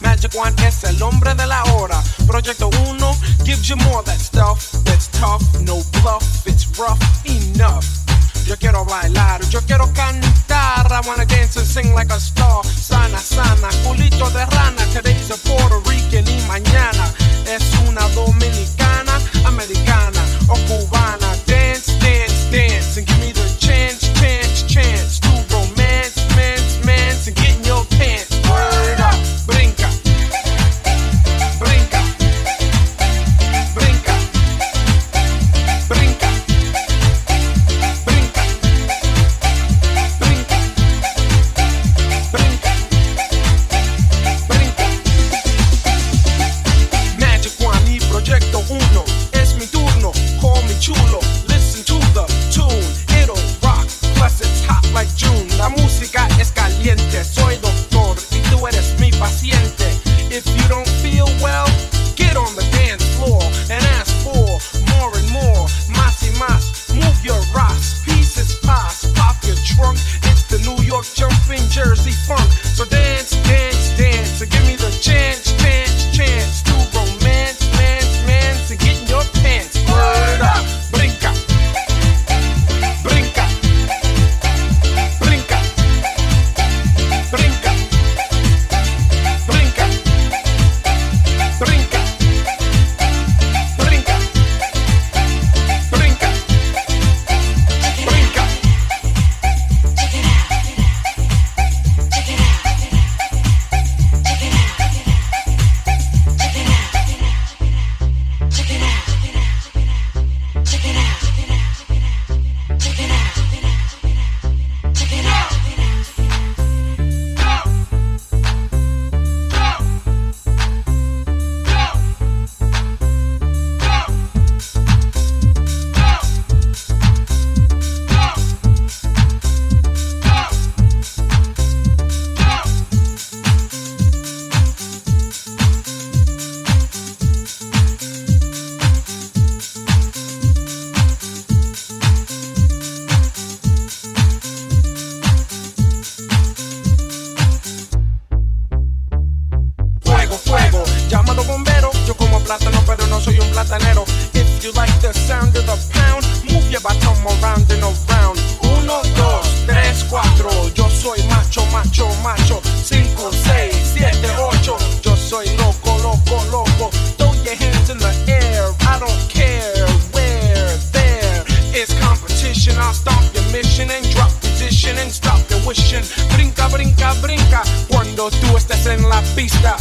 Magic One es el hombre de la hora. Proyecto 1 gives you more that stuff that's tough, no bluff, it's rough enough. Yo quiero bailar, yo quiero cantar. I wanna dance and sing like a star. Sana, sana, culito de rana. Today's a Puerto Rican y mañana your bottom around and around. Uno, dos, tres, cuatro. Yo soy macho, macho, macho. Cinco, seis, siete, ocho. Yo soy loco, loco, loco. Throw your hands in the air. I don't care where. There is competition. I'll stop your mission and drop position and stop your wishing. Brinca, brinca, brinca. Cuando tú estés en la pista.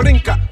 brinca.